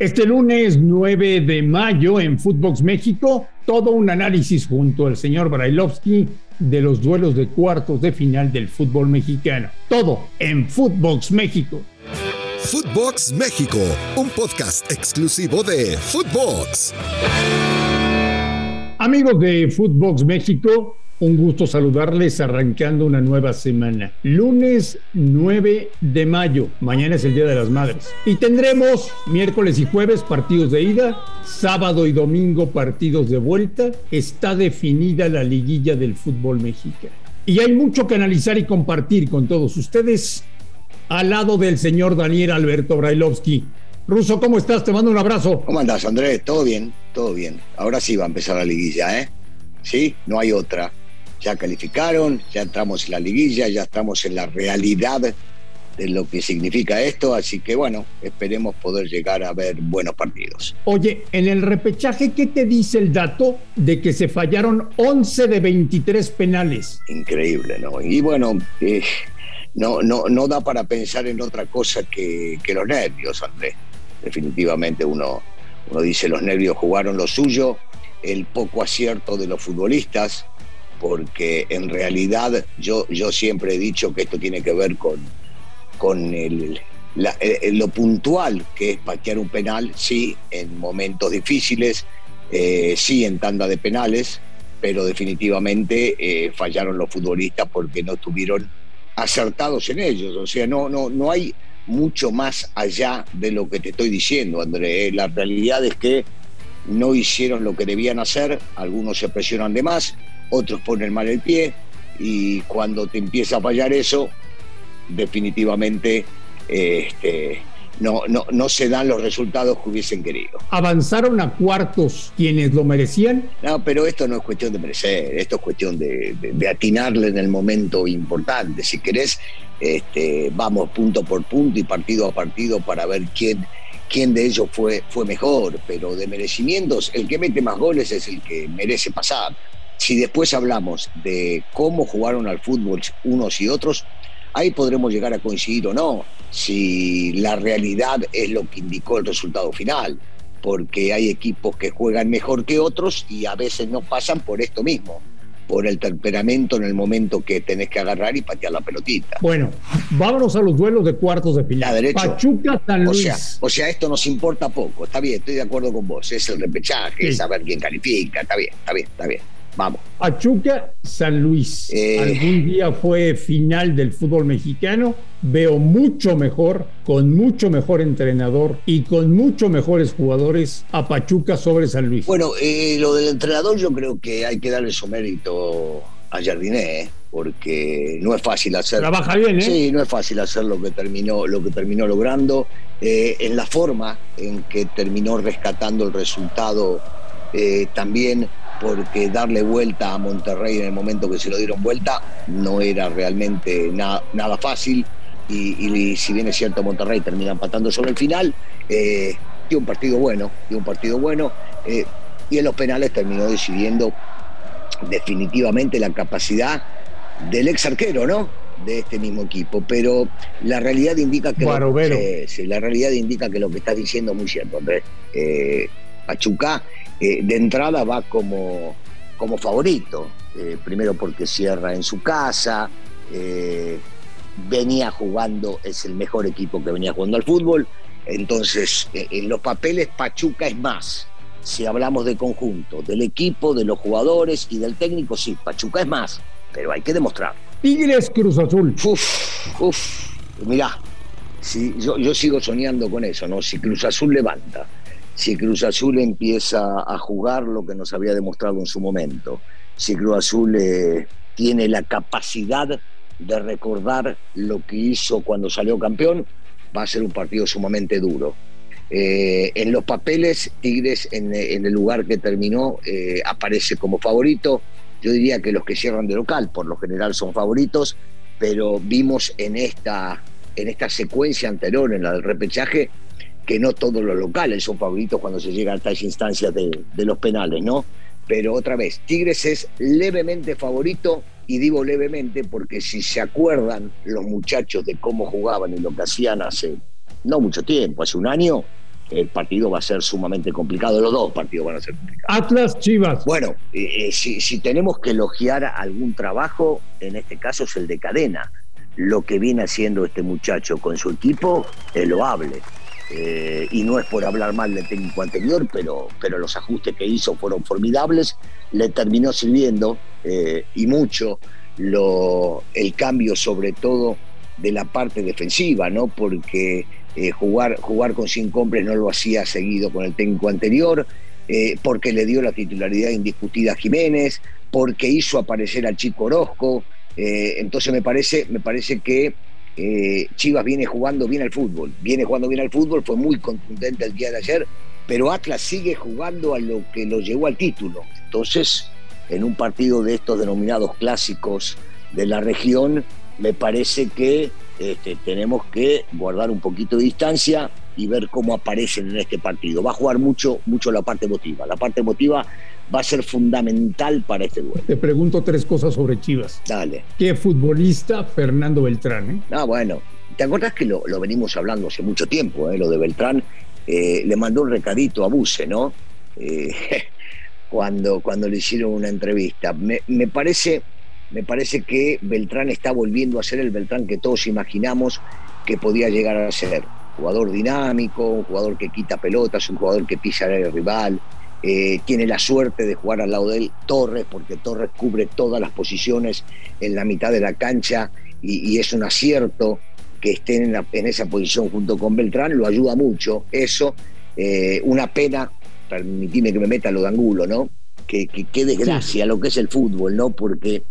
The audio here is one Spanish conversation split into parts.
Este lunes 9 de mayo en Footbox México, todo un análisis junto al señor Brailovsky de los duelos de cuartos de final del fútbol mexicano. Todo en Footbox México. Footbox México, un podcast exclusivo de Footbox. Amigos de Footbox México, un gusto saludarles arrancando una nueva semana. Lunes 9 de mayo. Mañana es el Día de las Madres. Y tendremos miércoles y jueves partidos de ida, sábado y domingo partidos de vuelta. Está definida la liguilla del fútbol mexicano. Y hay mucho que analizar y compartir con todos ustedes al lado del señor Daniel Alberto Brailovsky. Ruso, ¿cómo estás? Te mando un abrazo. ¿Cómo andás, Andrés? ¿Todo bien? Todo bien. Ahora sí va a empezar la liguilla, ¿eh? Sí, no hay otra ya calificaron, ya entramos en la liguilla, ya estamos en la realidad de lo que significa esto, así que bueno, esperemos poder llegar a ver buenos partidos. Oye, en el repechaje, ¿qué te dice el dato de que se fallaron 11 de 23 penales? Increíble, ¿no? Y bueno, eh, no, no, no da para pensar en otra cosa que, que los nervios, Andrés. Definitivamente uno, uno dice los nervios jugaron lo suyo, el poco acierto de los futbolistas, porque en realidad yo, yo siempre he dicho que esto tiene que ver con, con el, lo puntual que es patear un penal, sí, en momentos difíciles, eh, sí, en tanda de penales, pero definitivamente eh, fallaron los futbolistas porque no estuvieron acertados en ellos. O sea, no, no, no hay mucho más allá de lo que te estoy diciendo, André. La realidad es que no hicieron lo que debían hacer, algunos se presionan de más, otros ponen mal el pie y cuando te empieza a fallar eso, definitivamente este, no, no, no se dan los resultados que hubiesen querido. ¿Avanzaron a cuartos quienes lo merecían? No, pero esto no es cuestión de merecer, esto es cuestión de, de, atinarle en el momento importante. Si querés, este, vamos punto por punto y partido a partido para ver quién, quién de ellos fue, fue mejor, pero de merecimientos, el que mete más goles es el que merece pasar. Si después hablamos de cómo jugaron al fútbol unos y otros, ahí podremos llegar a coincidir o no, si la realidad es lo que indicó el resultado final, porque hay equipos que juegan mejor que otros y a veces no pasan por esto mismo por el temperamento en el momento que tenés que agarrar y patear la pelotita. Bueno, vámonos a los duelos de cuartos de final. Pachuca San Luis. O sea, o sea, esto nos importa poco. Está bien, estoy de acuerdo con vos. Es el repechaje, es saber quién califica. Está bien, está bien, está bien. Vamos. Pachuca, San Luis. Eh. Algún día fue final del fútbol mexicano. Veo mucho mejor, con mucho mejor entrenador y con mucho mejores jugadores a Pachuca sobre San Luis. Bueno, eh, lo del entrenador yo creo que hay que darle su mérito a Jardiné, ¿eh? porque no es fácil hacer. Trabaja bien, ¿eh? Sí, no es fácil hacer lo que terminó, lo que terminó logrando. en la forma en que terminó rescatando el resultado también porque darle vuelta a Monterrey en el momento que se lo dieron vuelta no era realmente nada fácil. Y, si bien es cierto, Monterrey termina empatando sobre el final, eh, dio un partido bueno, dio un partido bueno. Eh, y en los penales terminó decidiendo definitivamente la capacidad del ex arquero, ¿no? De este mismo equipo. Pero la realidad indica que. Lo, la realidad indica que lo que estás diciendo es muy cierto, Andrés. Eh, Pachuca eh, de entrada va como, como favorito, eh, primero porque cierra en su casa, eh, venía jugando, es el mejor equipo que venía jugando al fútbol, entonces en los papeles Pachuca es más. Si hablamos de conjunto, del equipo, de los jugadores y del técnico, sí, Pachuca es más, pero hay que demostrar. Tigres Cruz Azul. Uf, uf, mirá, si, yo, yo sigo soñando con eso, ¿no? Si Cruz Azul levanta, si Cruz Azul empieza a jugar lo que nos había demostrado en su momento, si Cruz Azul eh, tiene la capacidad de recordar lo que hizo cuando salió campeón, va a ser un partido sumamente duro. Eh, en los papeles, Tigres en, el lugar que terminó eh, aparece como favorito. Yo diría que los que cierran de local por lo general son favoritos, pero vimos en esta, en esta secuencia anterior, en la del repechaje, que no todos los locales son favoritos cuando se llega a estas instancias de, los penales, ¿no? Pero otra vez, Tigres es levemente favorito y digo levemente porque si se acuerdan los muchachos de cómo jugaban y lo que hacían hace no mucho tiempo, hace un año, el partido va a ser sumamente complicado. Los dos partidos van a ser complicados. Atlas Chivas. Bueno, eh, eh, si, tenemos que elogiar algún trabajo, en este caso es el de cadena. Lo que viene haciendo este muchacho con su equipo es loable. Eh, y no es por hablar mal del técnico anterior, pero, pero los ajustes que hizo fueron formidables. Le terminó sirviendo y mucho lo, el cambio, sobre todo de la parte defensiva, ¿no? Porque eh, jugar, jugar con cinco hombres no lo hacía seguido con el técnico anterior, eh, porque le dio la titularidad indiscutida a Jiménez, porque hizo aparecer al chico Orozco. Eh, entonces me parece, me parece que Chivas viene jugando bien al fútbol, viene jugando bien al fútbol, fue muy contundente el día de ayer, pero Atlas sigue jugando a lo que lo llevó al título. Entonces, en un partido de estos denominados clásicos de la región, me parece que este, tenemos que guardar un poquito de distancia y ver cómo aparecen en este partido. Va a jugar mucho, mucho la parte emotiva. La parte emotiva va a ser fundamental para este duelo. Te pregunto tres cosas sobre Chivas. Dale. ¿Qué futbolista Fernando Beltrán? Eh? Ah, bueno. ¿Te acuerdas que lo, venimos hablando hace mucho tiempo, eh, lo de Beltrán? Eh, le mandó un recadito a Buse, ¿no? Eh, cuando, cuando le hicieron una entrevista. Me, me parece me parece que Beltrán está volviendo a ser el Beltrán que todos imaginamos que podía llegar a ser. Jugador dinámico, un jugador que quita pelotas, un jugador que pisa al rival. Eh, tiene la suerte de jugar al lado de él Torres, porque Torres cubre todas las posiciones en la mitad de la cancha y, es un acierto que esté en, esa posición junto con Beltrán, lo ayuda mucho. Eso, eh, una pena, permitime que me meta lo de Angulo, ¿no? Que, que, desgracia lo que es el fútbol, ¿no? Porque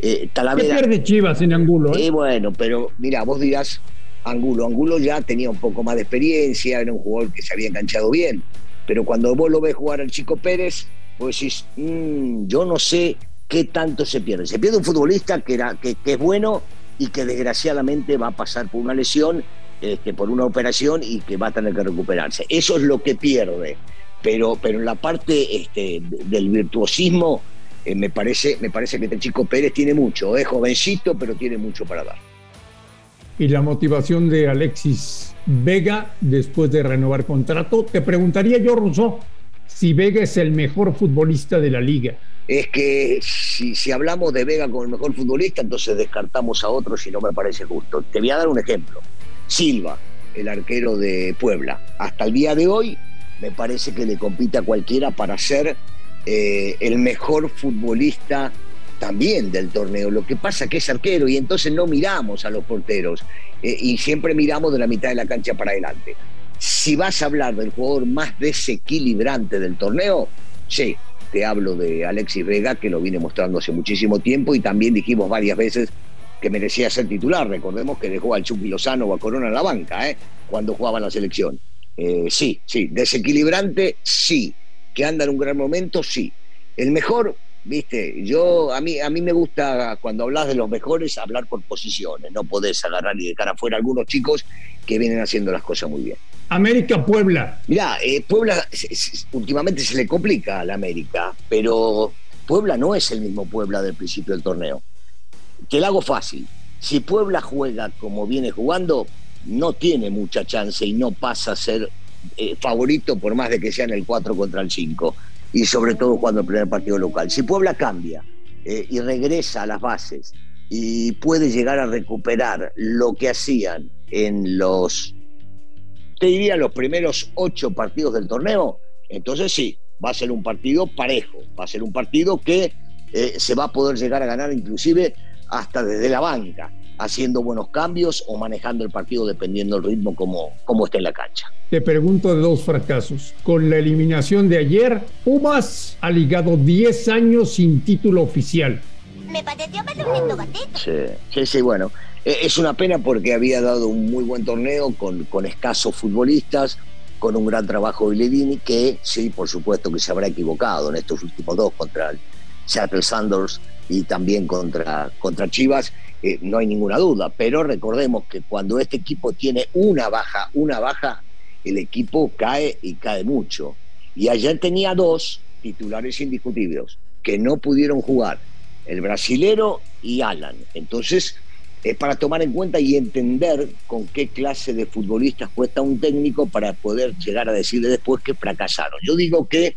eh, Talavera. ¿Qué pierde Chivas en Angulo? Eh? bueno, pero mira, vos dirás Angulo. Angulo ya tenía un poco más de experiencia, era un jugador que se había enganchado bien. Pero cuando vos lo ves jugar al Chico Pérez, vos decís, mm, yo no sé qué tanto se pierde. Se pierde un futbolista que, era, que, es bueno y que desgraciadamente va a pasar por una lesión, este, por una operación y que va a tener que recuperarse. Eso es lo que pierde. Pero, pero en la parte este, del virtuosismo eh, me, parece, me parece que este chico Pérez tiene mucho, es jovencito, pero tiene mucho para dar. Y la motivación de Alexis Vega después de renovar contrato, te preguntaría yo, Rousseau, si Vega es el mejor futbolista de la liga. Es que si, hablamos de Vega como el mejor futbolista, entonces descartamos a otros y no me parece justo. Te voy a dar un ejemplo. Silva, el arquero de Puebla. Hasta el día de hoy me parece que le compite a cualquiera para ser eh, el mejor futbolista también del torneo. Lo que pasa que es arquero y entonces no miramos a los porteros eh, y siempre miramos de la mitad de la cancha para adelante. Si vas a hablar del jugador más desequilibrante del torneo, sí, te hablo de Alexis Vega, que lo viene mostrando hace muchísimo tiempo y también dijimos varias veces que merecía ser titular. Recordemos que dejó al Chucky Lozano o a Corona en la banca ¿eh? cuando jugaba en la selección. sí, sí, desequilibrante, sí que anda en un gran momento, sí. El mejor, viste, yo a mí a mí me gusta cuando hablas de los mejores hablar por posiciones, no podés agarrar y dejar afuera algunos chicos que vienen haciendo las cosas muy bien. América Puebla. Mirá, eh, Puebla últimamente se le complica a la América, pero Puebla no es el mismo Puebla del principio del torneo. Te lo hago fácil. Si Puebla juega como viene jugando, no tiene mucha chance y no pasa a ser eh, favorito por más de que sean el 4 contra el 5 y sobre todo cuando el primer partido local. Si Puebla cambia eh, y regresa a las bases y puede llegar a recuperar lo que hacían en los, te diría, los primeros ocho partidos del torneo, entonces sí, va a ser un partido parejo, va a ser un partido que eh, se va a poder llegar a ganar inclusive hasta desde la banca haciendo buenos cambios o manejando el partido dependiendo del ritmo como, como esté en la cancha. Te pregunto de dos fracasos. Con la eliminación de ayer, Pumas ha ligado 10 años sin título oficial. Me pateó Sí, sí, sí, bueno. E, es una pena porque había dado un muy buen torneo con, con escasos futbolistas, con un gran trabajo de Ledini, que sí, por supuesto que se habrá equivocado en estos últimos dos contra el Seattle Sanders y también contra, contra Chivas eh, no hay ninguna duda, pero recordemos que cuando este equipo tiene una baja, una baja, el equipo cae y cae mucho. Y ayer tenía dos titulares indiscutibles que no pudieron jugar, el brasilero y Alan. Entonces, eh, para tomar en cuenta y entender con qué clase de futbolistas cuesta un técnico para poder llegar a decirle después que fracasaron. Yo digo que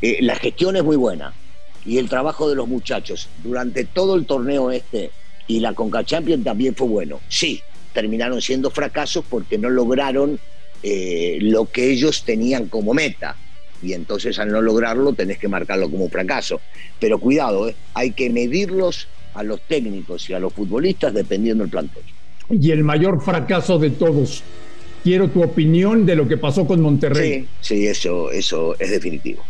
eh, la gestión es muy buena y el trabajo de los muchachos durante todo el torneo este y la Conca Champions también fue bueno. Sí, terminaron siendo fracasos porque no lograron eh, lo que ellos tenían como meta. Y entonces al no lograrlo tenés que marcarlo como fracaso. Pero cuidado, hay que medirlos a los técnicos y a los futbolistas dependiendo del plantel. Y el mayor fracaso de todos. Quiero tu opinión de lo que pasó con Monterrey. Sí, sí, eso, eso es definitivo.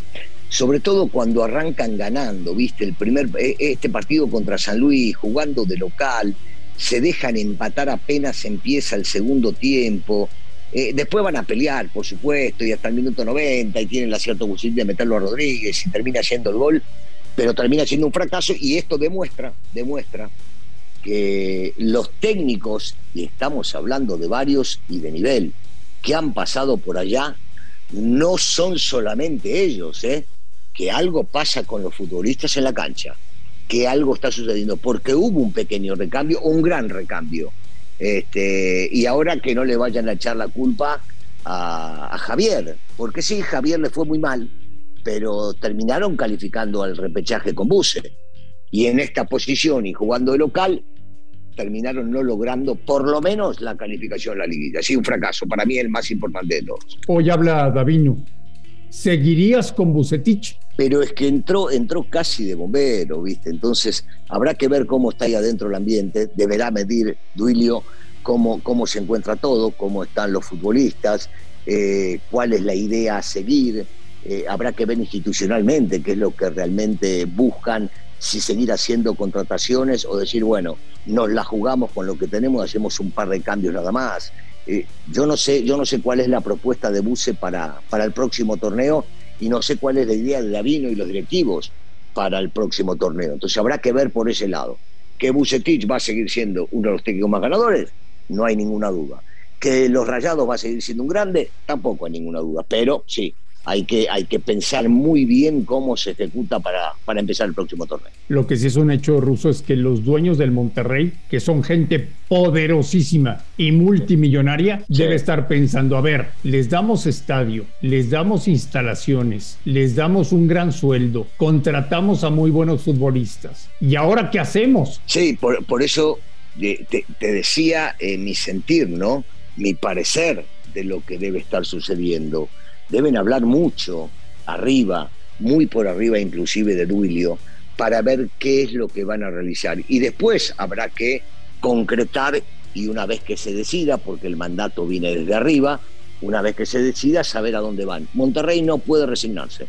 Sobre todo cuando arrancan ganando, viste, el primer e, este partido contra San Luis, jugando de local, se dejan empatar apenas empieza el segundo tiempo. Eh, después van a pelear, por supuesto, y hasta el minuto 90, y tienen la cierta posibilidad de meterlo a Rodríguez y termina siendo el gol pero termina siendo un fracaso y esto demuestra, demuestra que los técnicos, y estamos hablando de varios y de nivel, que han pasado por allá, no son solamente ellos, ¿eh? Que algo pasa con los futbolistas en la cancha, que algo está sucediendo, porque hubo un pequeño recambio, un gran recambio. Este, y ahora que no le vayan a echar la culpa a, a Javier, porque sí, Javier le fue muy mal, pero terminaron calificando al repechaje con Buse. Y en esta posición y jugando de local, terminaron no logrando por lo menos la calificación a la liguilla. Sí, un fracaso, para mí el más importante de todos. Hoy habla Davino. ¿Seguirías con Bucetich? Pero es que entró, entró casi de bombero, ¿viste? Entonces habrá que ver cómo está ahí adentro el ambiente. Deberá medir Duilio cómo, cómo se encuentra todo, cómo están los futbolistas, eh, cuál es la idea a seguir eh, habrá que ver institucionalmente qué es lo que realmente buscan, si seguir haciendo contrataciones o decir, bueno, nos la jugamos con lo que tenemos, hacemos un par de cambios nada más. Eh, yo, no sé, yo no sé cuál es la propuesta de Buse para, para el próximo torneo y no sé cuál es la idea de Davino y los directivos para el próximo torneo. Entonces habrá que ver por ese lado. Que Bucetich va a seguir siendo uno de los técnicos más ganadores, no hay ninguna duda. Que los Rayados va a seguir siendo un grande, tampoco hay ninguna duda. Pero sí, hay que, hay que pensar muy bien cómo se ejecuta para, para empezar el próximo torneo. Lo que sí es un hecho ruso es que los dueños del Monterrey, que son gente poderosísima y multimillonaria, debe estar pensando, a ver, les damos estadio, les damos instalaciones, les damos un gran sueldo, contratamos a muy buenos futbolistas. ¿Y ahora qué hacemos? Sí, por, por eso te, te decía eh, mi sentir, ¿no? Mi parecer de lo que debe estar sucediendo deben hablar mucho arriba, muy por arriba inclusive de Duilio, para ver qué es lo que van a realizar. Y después habrá que concretar y una vez que se decida, porque el mandato viene desde arriba, una vez que se decida, saber a dónde van. Monterrey no puede resignarse.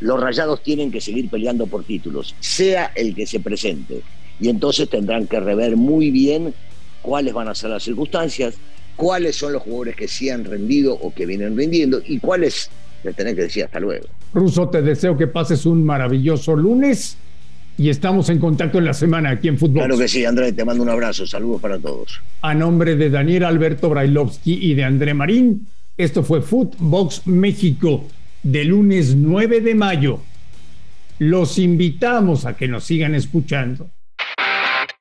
Los rayados tienen que seguir peleando por títulos, sea el que se presente. Y entonces tendrán que rever muy bien cuáles van a ser las circunstancias, cuáles son los jugadores que sí han rendido o que vienen rindiendo y cuáles le tenés que decir hasta luego. Ruso, te deseo que pases un maravilloso lunes y estamos en contacto en la semana aquí en Fútbol. Claro que sí, André, te mando un abrazo, saludos para todos. A nombre de Daniel Alberto Brailovsky y de André Marín, esto fue Footbox México de lunes 9 de mayo. Los invitamos a que nos sigan escuchando.